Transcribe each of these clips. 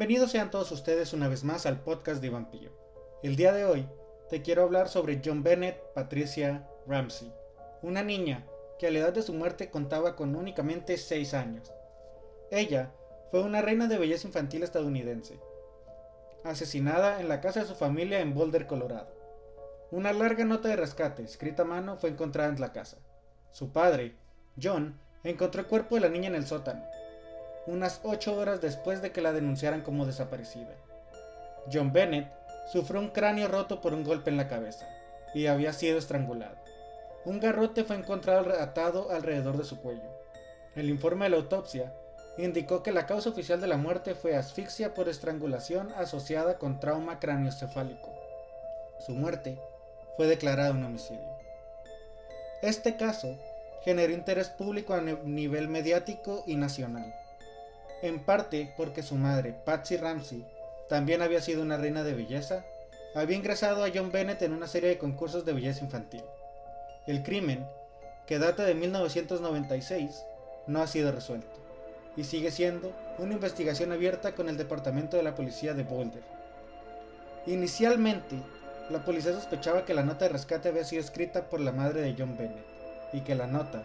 Bienvenidos sean todos ustedes una vez más al podcast de Vampillo. El día de hoy te quiero hablar sobre John Bennett Patricia Ramsey, una niña que a la edad de su muerte contaba con únicamente 6 años. Ella fue una reina de belleza infantil estadounidense, asesinada en la casa de su familia en Boulder, Colorado. Una larga nota de rescate escrita a mano fue encontrada en la casa. Su padre, John, encontró el cuerpo de la niña en el sótano, unas 8 horas después de que la denunciaran como desaparecida. John Bennett sufrió un cráneo roto por un golpe en la cabeza y había sido estrangulado. Un garrote fue encontrado atado alrededor de su cuello. El informe de la autopsia indicó que la causa oficial de la muerte fue asfixia por estrangulación asociada con trauma craneoencefálico. Su muerte fue declarada un homicidio. Este caso generó interés público a nivel mediático y nacional, en parte porque su madre, Patsy Ramsey, también había sido una reina de belleza, había ingresado a John Bennett en una serie de concursos de belleza infantil. El crimen, que data de 1996, no ha sido resuelto y sigue siendo una investigación abierta con el Departamento de la Policía de Boulder. Inicialmente, la policía sospechaba que la nota de rescate había sido escrita por la madre de John Bennett y que la nota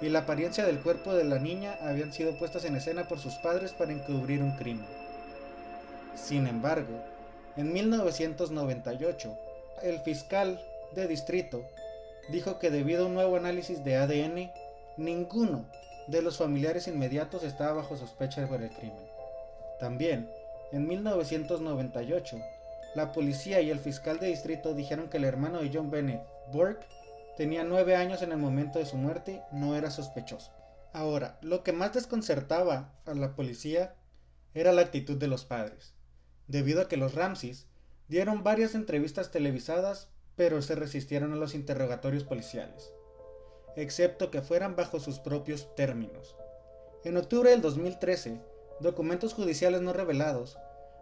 y la apariencia del cuerpo de la niña habían sido puestas en escena por sus padres para encubrir un crimen. Sin embargo, en 1998, el fiscal de distrito dijo que debido a un nuevo análisis de ADN, ninguno de los familiares inmediatos estaba bajo sospecha por el crimen. También, en 1998, la policía y el fiscal de distrito dijeron que el hermano de John Bennett, Burke, tenía nueve años en el momento de su muerte, no era sospechoso. Ahora, lo que más desconcertaba a la policía era la actitud de los padres, debido a que los Ramses dieron varias entrevistas televisadas, pero se resistieron a los interrogatorios policiales excepto que fueran bajo sus propios términos. En octubre del 2013, documentos judiciales no revelados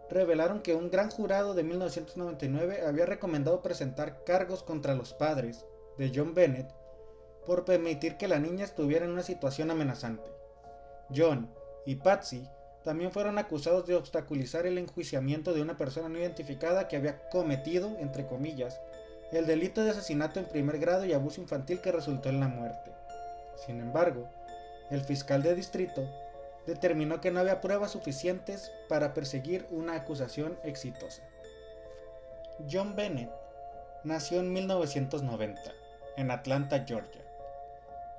revelaron que un gran jurado de 1999 había recomendado presentar cargos contra los padres de John Bennett por permitir que la niña estuviera en una situación amenazante. John y Patsy también fueron acusados de obstaculizar el enjuiciamiento de una persona no identificada que había cometido, entre comillas, el delito de asesinato en primer grado y abuso infantil que resultó en la muerte. Sin embargo, el fiscal de distrito determinó que no había pruebas suficientes para perseguir una acusación exitosa. John Bennett nació en 1990, en Atlanta, Georgia.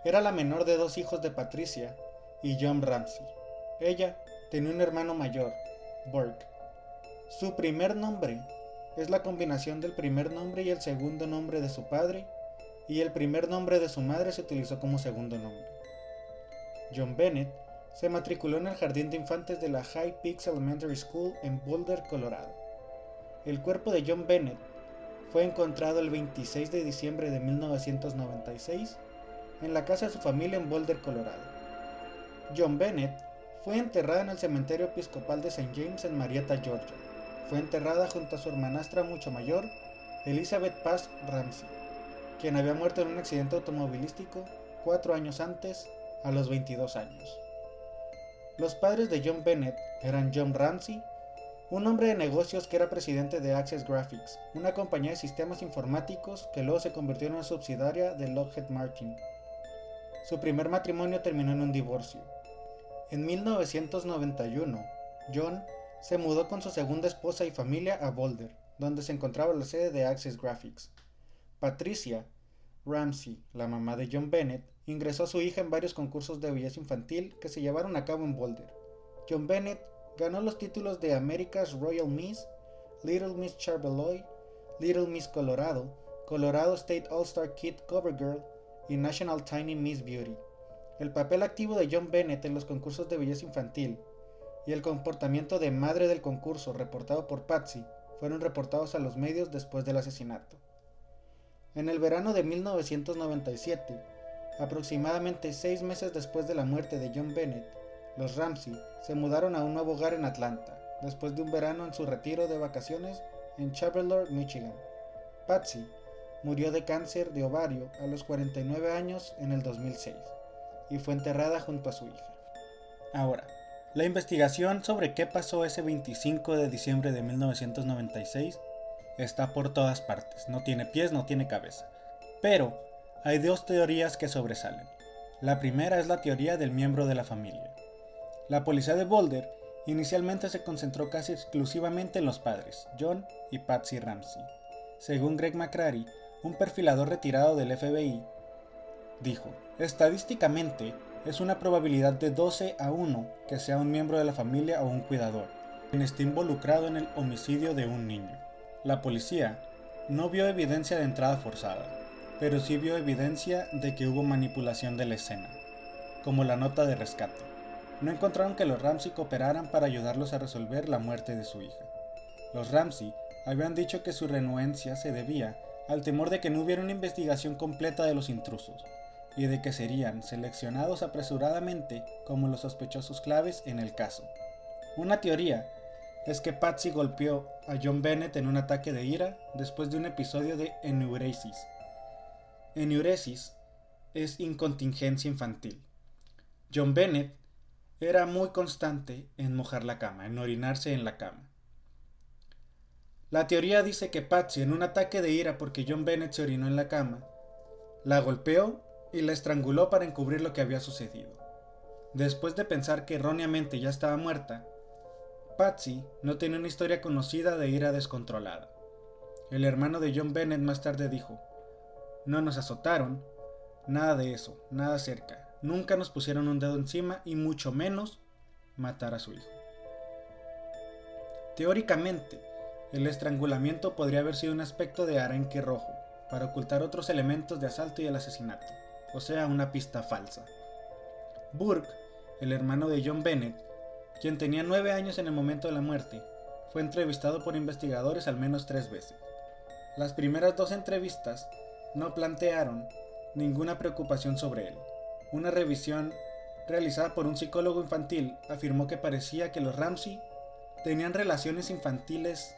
Era la menor de dos hijos de Patricia y John Ramsey. Ella tenía un hermano mayor, Burke. Su primer nombre es la combinación del primer nombre y el segundo nombre de su padre, y el primer nombre de su madre se utilizó como segundo nombre. John Bennett se matriculó en el jardín de infantes de la High Peaks Elementary School en Boulder, Colorado. El cuerpo de John Bennett fue encontrado el 26 de diciembre de 1996 en la casa de su familia en Boulder, Colorado. John Bennett fue enterrado en el cementerio episcopal de St. James en Marietta, Georgia. Fue enterrada junto a su hermanastra mucho mayor, Elizabeth Paz Ramsey, quien había muerto en un accidente automovilístico cuatro años antes, a los 22 años. Los padres de John Bennett eran John Ramsey, un hombre de negocios que era presidente de Access Graphics, una compañía de sistemas informáticos que luego se convirtió en subsidiaria de Lockheed Martin. Su primer matrimonio terminó en un divorcio. En 1991, John se mudó con su segunda esposa y familia a Boulder, donde se encontraba la sede de Access Graphics. Patricia Ramsey, la mamá de John Bennett, ingresó a su hija en varios concursos de belleza infantil que se llevaron a cabo en Boulder. John Bennett ganó los títulos de America's Royal Miss, Little Miss Charbelloy, Little Miss Colorado, Colorado State All-Star Kid Cover Girl y National Tiny Miss Beauty. El papel activo de John Bennett en los concursos de belleza infantil y el comportamiento de madre del concurso reportado por Patsy fueron reportados a los medios después del asesinato. En el verano de 1997, aproximadamente seis meses después de la muerte de John Bennett, los Ramsey se mudaron a un nuevo hogar en Atlanta, después de un verano en su retiro de vacaciones en Chappellor, Michigan. Patsy murió de cáncer de ovario a los 49 años en el 2006 y fue enterrada junto a su hija. Ahora, La investigación sobre qué pasó ese 25 de diciembre de 1996 está por todas partes, no tiene pies, no tiene cabeza. Pero hay dos teorías que sobresalen. La primera es la teoría del miembro de la familia. La policía de Boulder inicialmente se concentró casi exclusivamente en los padres, John y Patsy Ramsey. Según Greg McCrary, un perfilador retirado del FBI, dijo, estadísticamente es una probabilidad de 12 a 1 que sea un miembro de la familia o un cuidador, quien esté involucrado en el homicidio de un niño. La policía no vio evidencia de entrada forzada, pero sí vio evidencia de que hubo manipulación de la escena, como la nota de rescate. No encontraron que los Ramsey cooperaran para ayudarlos a resolver la muerte de su hija. Los Ramsey habían dicho que su renuencia se debía al temor de que no hubiera una investigación completa de los intrusos, y de que serían seleccionados apresuradamente como los sospechosos claves en el caso. Una teoría es que Patsy golpeó a John Bennett en un ataque de ira después de un episodio de enuresis. Enuresis es incontingencia infantil. John Bennett era muy constante en mojar la cama, en orinarse en la cama. La teoría dice que Patsy, en un ataque de ira porque John Bennett se orinó en la cama, la golpeó y la estranguló para encubrir lo que había sucedido. Después de pensar que erróneamente ya estaba muerta, Patsy no tenía una historia conocida de ira descontrolada. El hermano de John Bennett más tarde dijo, no nos azotaron, nada de eso, nada cerca, nunca nos pusieron un dedo encima y mucho menos matar a su hijo. Teóricamente, el estrangulamiento podría haber sido un aspecto de arenque rojo, para ocultar otros elementos de asalto y el asesinato o sea, una pista falsa. Burke, el hermano de John Bennett, quien tenía nueve años en el momento de la muerte, fue entrevistado por investigadores al menos tres veces. Las primeras dos entrevistas no plantearon ninguna preocupación sobre él. Una revisión realizada por un psicólogo infantil afirmó que parecía que los Ramsey tenían relaciones infantiles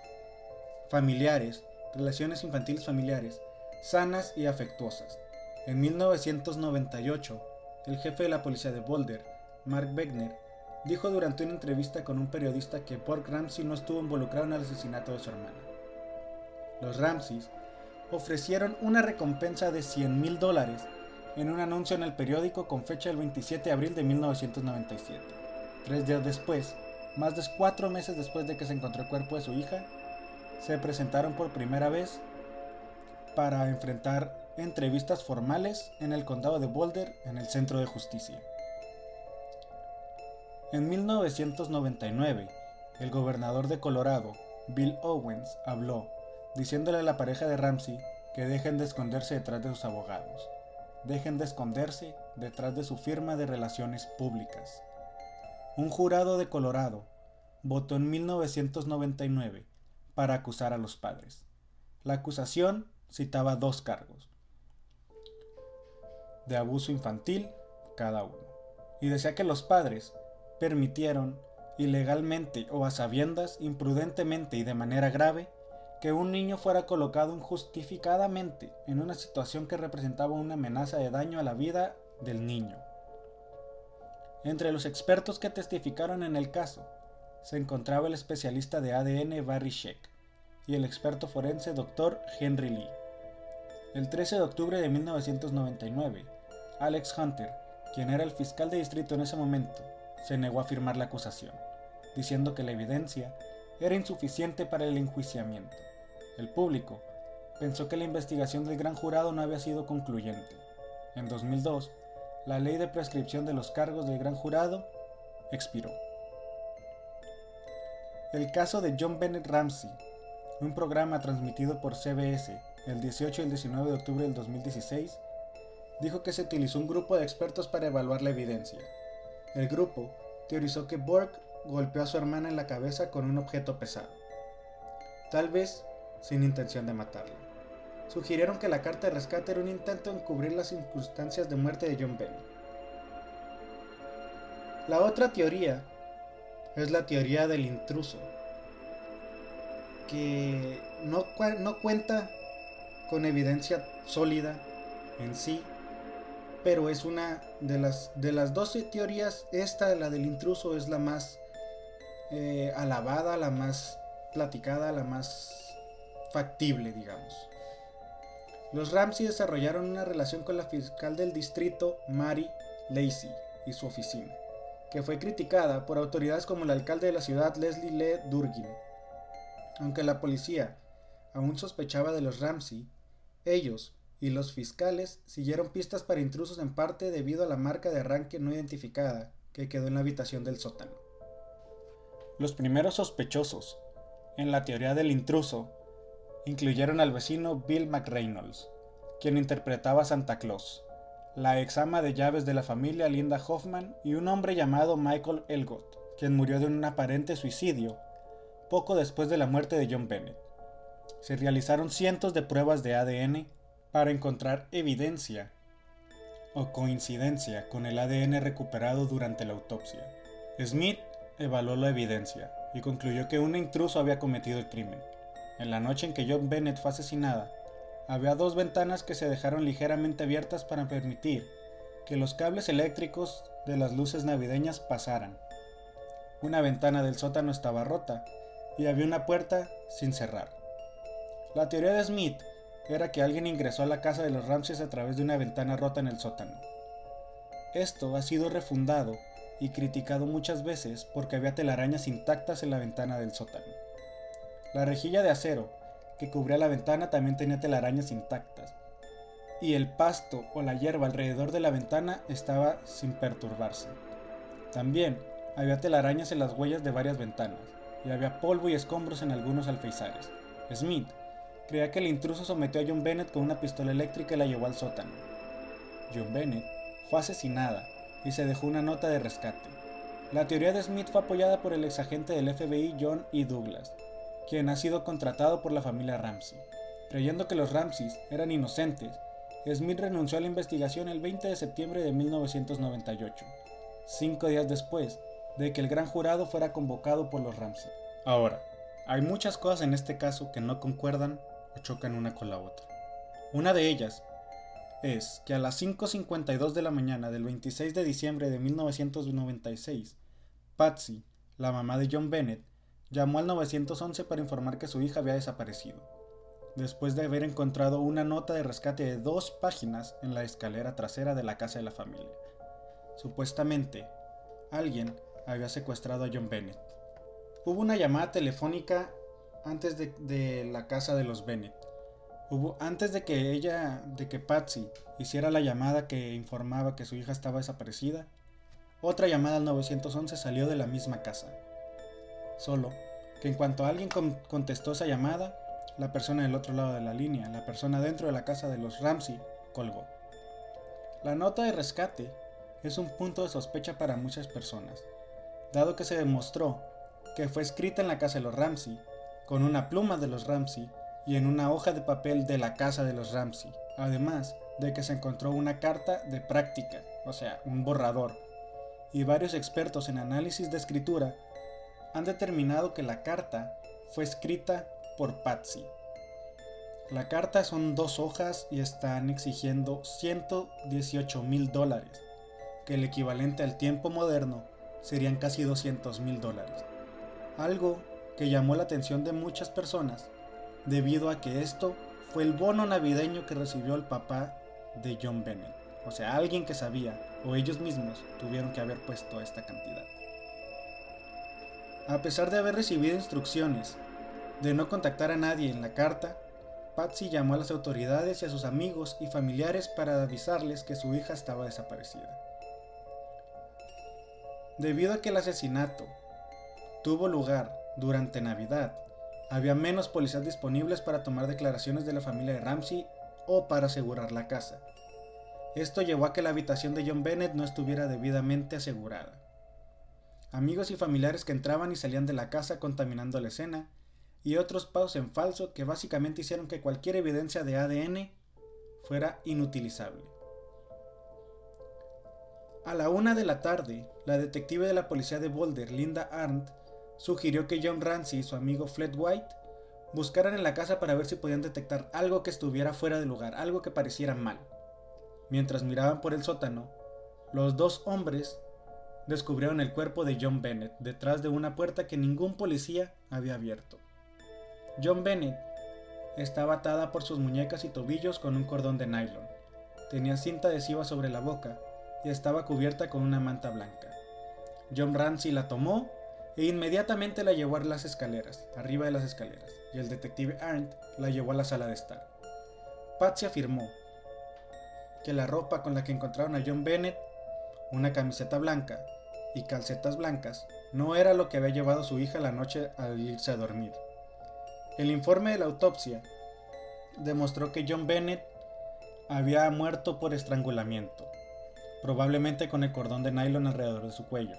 familiares, relaciones infantiles familiares, sanas y afectuosas, en 1998, el jefe de la policía de Boulder, Mark Wegner, dijo durante una entrevista con un periodista que Pork Ramsey no estuvo involucrado en el asesinato de su hermana. Los Ramseys ofrecieron una recompensa de 100 mil dólares en un anuncio en el periódico con fecha del 27 de abril de 1997. Tres días después, más de cuatro meses después de que se encontró el cuerpo de su hija, se presentaron por primera vez para enfrentar entrevistas formales en el condado de Boulder, en el Centro de Justicia. En 1999, el gobernador de Colorado, Bill Owens, habló, diciéndole a la pareja de Ramsey que dejen de esconderse detrás de sus abogados, dejen de esconderse detrás de su firma de relaciones públicas. Un jurado de Colorado votó en 1999 para acusar a los padres. La acusación citaba dos cargos, de abuso infantil cada uno. Y decía que los padres permitieron ilegalmente o a sabiendas, imprudentemente y de manera grave, que un niño fuera colocado injustificadamente en una situación que representaba una amenaza de daño a la vida del niño. Entre los expertos que testificaron en el caso se encontraba el especialista de ADN Barry Sheck y el experto forense Dr. Henry Lee. El 13 de octubre de 1999, Alex Hunter, quien era el fiscal de distrito en ese momento, se negó a firmar la acusación, diciendo que la evidencia era insuficiente para el enjuiciamiento. El público pensó que la investigación del gran jurado no había sido concluyente. En 2002, la ley de prescripción de los cargos del gran jurado expiró. El caso de John Bennett Ramsey, un programa transmitido por CBS el 18 y el 19 de octubre del 2016, dijo que se utilizó un grupo de expertos para evaluar la evidencia. El grupo teorizó que Burke golpeó a su hermana en la cabeza con un objeto pesado, tal vez sin intención de matarla. Sugirieron que la carta de rescate era un intento de encubrir las circunstancias de muerte de John Bennett. La otra teoría es la teoría del intruso, que no, no cuenta con evidencia sólida en sí, pero es una de las, de las 12 teorías, esta, la del intruso, es la más eh, alabada, la más platicada, la más factible, digamos. Los Ramsey desarrollaron una relación con la fiscal del distrito, Mary Lacey, y su oficina, que fue criticada por autoridades como el alcalde de la ciudad, Leslie Lee Durgin. Aunque la policía aún sospechaba de los Ramsey, ellos y los fiscales siguieron pistas para intrusos en parte debido a la marca de arranque no identificada que quedó en la habitación del sótano. Los primeros sospechosos en la teoría del intruso incluyeron al vecino Bill McReynolds, quien interpretaba a Santa Claus, la ex ama de llaves de la familia Linda Hoffman y un hombre llamado Michael Elgott, quien murió de un aparente suicidio poco después de la muerte de John Bennett. Se realizaron cientos de pruebas de ADN para encontrar evidencia o coincidencia con el ADN recuperado durante la autopsia. Smith evaluó la evidencia y concluyó que un intruso había cometido el crimen. En la noche en que John Bennett fue asesinada, había dos ventanas que se dejaron ligeramente abiertas para permitir que los cables eléctricos de las luces navideñas pasaran. Una ventana del sótano estaba rota y había una puerta sin cerrar. La teoría de Smith era que alguien ingresó a la casa de los Ramses a través de una ventana rota en el sótano. Esto ha sido refundado y criticado muchas veces porque había telarañas intactas en la ventana del sótano. La rejilla de acero que cubría la ventana también tenía telarañas intactas, y el pasto o la hierba alrededor de la ventana estaba sin perturbarse. También había telarañas en las huellas de varias ventanas, y había polvo y escombros en algunos alfeizares. Smith creía que el intruso sometió a John Bennett con una pistola eléctrica y la llevó al sótano. John Bennett fue asesinada y se dejó una nota de rescate. La teoría de Smith fue apoyada por el exagente del FBI John E. Douglas, quien ha sido contratado por la familia Ramsey. Creyendo que los Ramseys eran inocentes, Smith renunció a la investigación el 20 de septiembre de 1998, cinco días después de que el gran jurado fuera convocado por los Ramsey. Ahora, hay muchas cosas en este caso que no concuerdan o chocan una con la otra. Una de ellas es que a las 5.52 de la mañana del 26 de diciembre de 1996, Patsy, la mamá de John Bennett, llamó al 911 para informar que su hija había desaparecido, después de haber encontrado una nota de rescate de dos páginas en la escalera trasera de la casa de la familia. Supuestamente, alguien había secuestrado a John Bennett. Hubo una llamada telefónica antes de, la casa de los Bennett. Hubo, antes de que ella, de que Patsy hiciera la llamada que informaba que su hija estaba desaparecida, otra llamada al 911 salió de la misma casa. Solo que en cuanto alguien contestó esa llamada, la persona del otro lado de la línea, la persona dentro de la casa de los Ramsey, colgó. La nota de rescate es un punto de sospecha para muchas personas, dado que se demostró que fue escrita en la casa de los Ramsey, con una pluma de los Ramsey y en una hoja de papel de la casa de los Ramsey, además de que se encontró una carta de práctica, o sea, un borrador, y varios expertos en análisis de escritura han determinado que la carta fue escrita por Patsy. La carta son dos hojas y están exigiendo 118 mil dólares, que el equivalente al tiempo moderno serían casi 200 mil dólares. Algo que llamó la atención de muchas personas debido a que esto fue el bono navideño que recibió el papá de John Bennett. O sea, alguien que sabía, o ellos mismos tuvieron que haber puesto esta cantidad. A pesar de haber recibido instrucciones de no contactar a nadie en la carta, Patsy llamó a las autoridades y a sus amigos y familiares para avisarles que su hija estaba desaparecida. Debido a que el asesinato tuvo lugar durante Navidad, había menos policías disponibles para tomar declaraciones de la familia de Ramsey o para asegurar la casa. Esto llevó a que la habitación de John Bennett no estuviera debidamente asegurada. Amigos y familiares que entraban y salían de la casa contaminando la escena, y otros pagos en falso que básicamente hicieron que cualquier evidencia de ADN fuera inutilizable. A la una de la tarde, la detective de la policía de Boulder, Linda Arndt, sugirió que John Ramsey y su amigo Fred White buscaran en la casa para ver si podían detectar algo que estuviera fuera de lugar, algo que pareciera mal. Mientras miraban por el sótano, los dos hombres descubrieron el cuerpo de John Bennett detrás de una puerta que ningún policía había abierto. John Bennett estaba atada por sus muñecas y tobillos con un cordón de nylon. Tenía cinta adhesiva sobre la boca y estaba cubierta con una manta blanca. John Ramsey la tomó e inmediatamente la llevó a las escaleras, arriba de las escaleras, y el detective Arndt la llevó a la sala de estar. Patsy afirmó que la ropa con la que encontraron a John Bennett, una camiseta blanca y calcetas blancas, no era lo que había llevado su hija la noche al irse a dormir. El informe de la autopsia demostró que John Bennett había muerto por estrangulamiento, probablemente con el cordón de nylon alrededor de su cuello,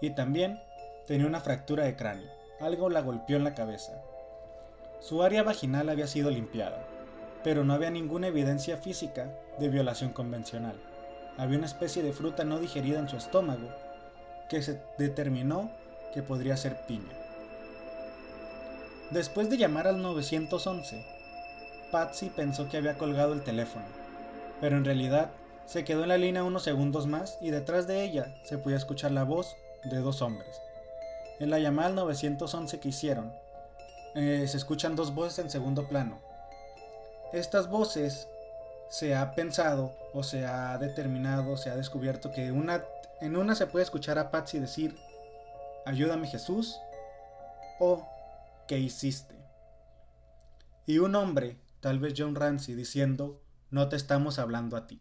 y también tenía una fractura de cráneo, algo la golpeó en la cabeza. Su área vaginal había sido limpiada, pero no había ninguna evidencia física de violación convencional. Había una especie de fruta no digerida en su estómago que se determinó que podría ser piña. Después de llamar al 911, Patsy pensó que había colgado el teléfono, pero en realidad se quedó en la línea unos segundos más y detrás de ella se podía escuchar la voz de dos hombres. En la llamada al 911 que hicieron, eh, se escuchan dos voces en segundo plano. Estas voces se ha pensado o se ha determinado, se ha descubierto que una, en una se puede escuchar a Patsy decir, ayúdame Jesús, o ¿qué hiciste? Y un hombre, tal vez John Ramsey, diciendo, no te estamos hablando a ti.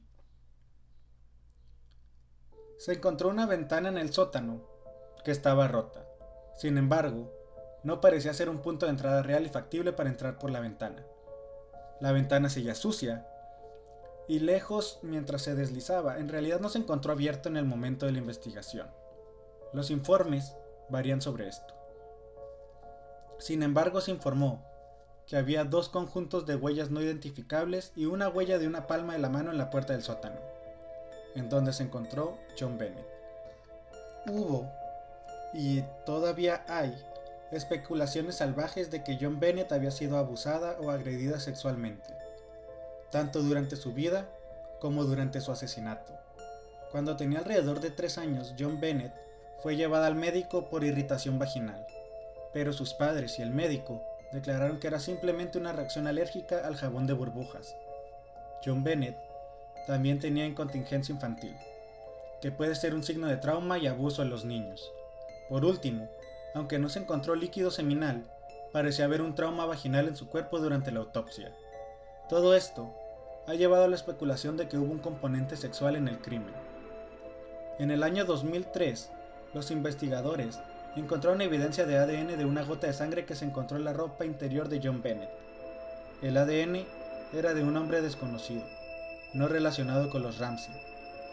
Se encontró una ventana en el sótano que estaba rota. Sin embargo, no parecía ser un punto de entrada real y factible para entrar por la ventana. La ventana seguía sucia y lejos mientras se deslizaba, en realidad no se encontró abierto en el momento de la investigación. Los informes varían sobre esto. Sin embargo, se informó que había dos conjuntos de huellas no identificables y una huella de una palma de la mano en la puerta del sótano, en donde se encontró John Bennett. Hubo, y todavía hay, especulaciones salvajes de que John Bennett había sido abusada o agredida sexualmente tanto durante su vida como durante su asesinato. Cuando tenía alrededor de 3 años, John Bennett fue llevada al médico por irritación vaginal, pero sus padres y el médico declararon que era simplemente una reacción alérgica al jabón de burbujas. John Bennett también tenía incontingencia infantil, que puede ser un signo de trauma y abuso en los niños. Por último, aunque no se encontró líquido seminal, parecía haber un trauma vaginal en su cuerpo durante la autopsia. Todo esto ha llevado a la especulación de que hubo un componente sexual en el crimen. En el año 2003, los investigadores encontraron evidencia de ADN de una gota de sangre que se encontró en la ropa interior de John Bennett. El ADN era de un hombre desconocido, no relacionado con los Ramsey.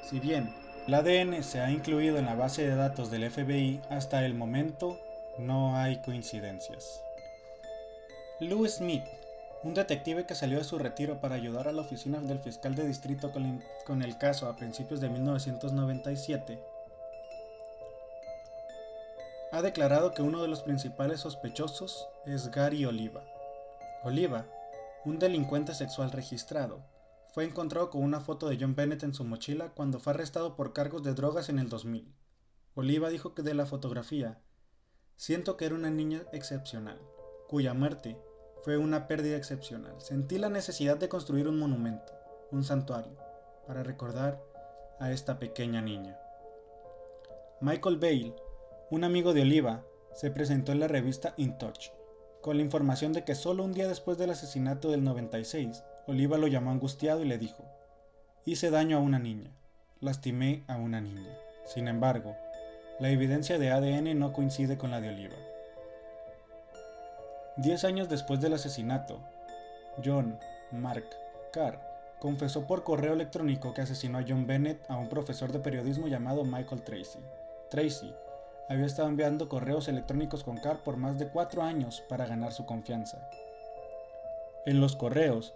Si bien el ADN se ha incluido en la base de datos del FBI, hasta el momento no hay coincidencias. Lou Smith un detective que salió de su retiro para ayudar a la oficina del fiscal de distrito con, el caso a principios de 1997, ha declarado que uno de los principales sospechosos es Gary Oliva. Oliva, un delincuente sexual registrado, fue encontrado con una foto de John Bennett en su mochila cuando fue arrestado por cargos de drogas en el 2000. Oliva dijo que de la fotografía, siento que era una niña excepcional, cuya muerte fue una pérdida excepcional. Sentí la necesidad de construir un monumento, un santuario, para recordar a esta pequeña niña. Michael Bale, un amigo de Oliva, se presentó en la revista In Touch, con la información de que solo un día después del asesinato del 96, Oliva lo llamó angustiado y le dijo, hice daño a una niña, lastimé a una niña. Sin embargo, la evidencia de ADN no coincide con la de Oliva. Diez años después del asesinato, John Mark Carr confesó por correo electrónico que asesinó a John Bennett a un profesor de periodismo llamado Michael Tracy. Tracy había estado enviando correos electrónicos con Carr por más de cuatro años para ganar su confianza. En los correos,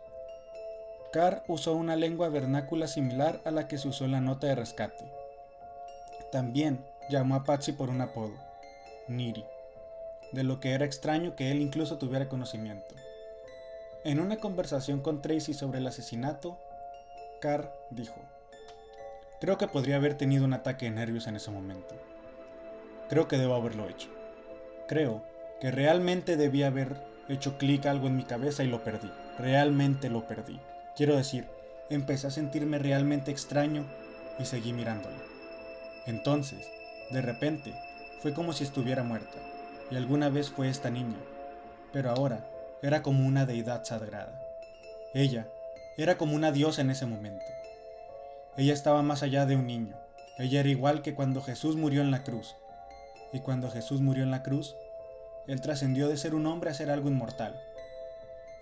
Carr usó una lengua vernácula similar a la que se usó en la nota de rescate. También llamó a Patsy por un apodo, Niri de lo que era extraño que él incluso tuviera conocimiento. En una conversación con Tracy sobre el asesinato, Carr dijo, Creo que podría haber tenido un ataque de nervios en ese momento. Creo que debo haberlo hecho. Creo que realmente debía haber hecho clic algo en mi cabeza y lo perdí. Realmente lo perdí. Quiero decir, empecé a sentirme realmente extraño y seguí mirándole. Entonces, de repente, fue como si estuviera muerta, y alguna vez fue esta niña, pero ahora era como una deidad sagrada. Ella era como una diosa en ese momento. Ella estaba más allá de un niño. Ella era igual que cuando Jesús murió en la cruz. Y cuando Jesús murió en la cruz, Él trascendió de ser un hombre a ser algo inmortal.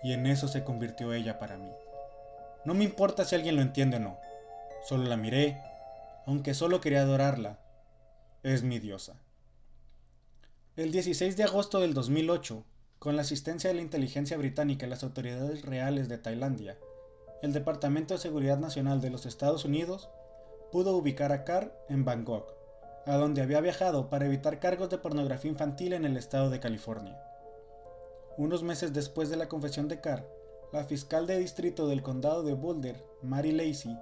Y en eso se convirtió ella para mí. No me importa si alguien lo entiende o no. Solo la miré, aunque solo quería adorarla. Es mi diosa. El 16 de agosto del 2008, con la asistencia de la inteligencia británica y las autoridades reales de Tailandia, el Departamento de Seguridad Nacional de los Estados Unidos pudo ubicar a Carr en Bangkok, a donde había viajado para evitar cargos de pornografía infantil en el estado de California. Unos meses después de la confesión de Carr, la fiscal de distrito del condado de Boulder, Mary Lacey,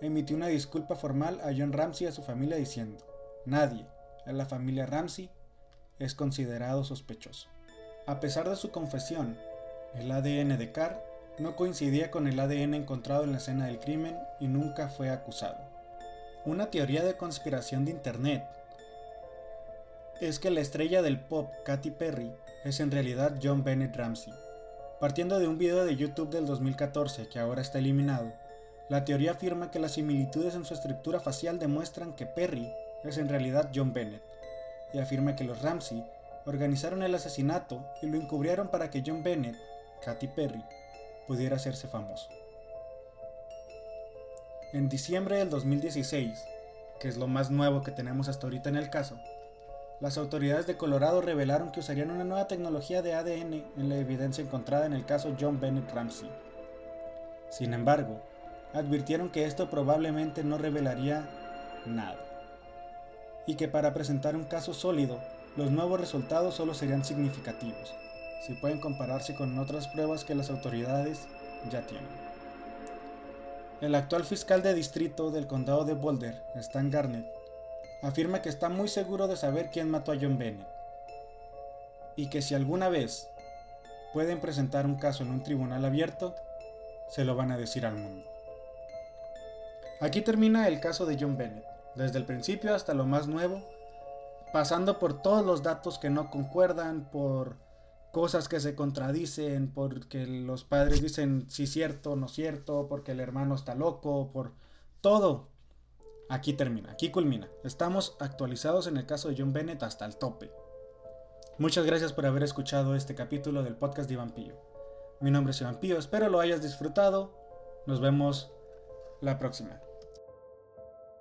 emitió una disculpa formal a John Ramsey y a su familia diciendo, nadie en la familia Ramsey es considerado sospechoso. A pesar de su confesión, el ADN de Carr no coincidía con el ADN encontrado en la escena del crimen y nunca fue acusado. Una teoría de conspiración de Internet es que la estrella del pop Katy Perry es en realidad John Bennett Ramsey. Partiendo de un video de YouTube del 2014 que ahora está eliminado, la teoría afirma que las similitudes en su estructura facial demuestran que Perry es en realidad John Bennett y afirma que los Ramsey organizaron el asesinato y lo encubrieron para que John Bennett, Katy Perry, pudiera hacerse famoso. En diciembre del 2016, que es lo más nuevo que tenemos hasta ahorita en el caso, las autoridades de Colorado revelaron que usarían una nueva tecnología de ADN en la evidencia encontrada en el caso John Bennett Ramsey. Sin embargo, advirtieron que esto probablemente no revelaría nada y que para presentar un caso sólido, los nuevos resultados solo serían significativos, si pueden compararse con otras pruebas que las autoridades ya tienen. El actual fiscal de distrito del condado de Boulder, Stan Garnett, afirma que está muy seguro de saber quién mató a John Bennett y que si alguna vez pueden presentar un caso en un tribunal abierto, se lo van a decir al mundo. Aquí termina el caso de John Bennett desde el principio hasta lo más nuevo, pasando por todos los datos que no concuerdan, por cosas que se contradicen, porque los padres dicen sí cierto, no cierto, porque el hermano está loco, por todo. Aquí termina, aquí culmina. Estamos actualizados en el caso de John Bennett hasta el tope. Muchas gracias por haber escuchado este capítulo del podcast de Iván. Mi nombre es Iván Pío, espero lo hayas disfrutado. Nos vemos la próxima.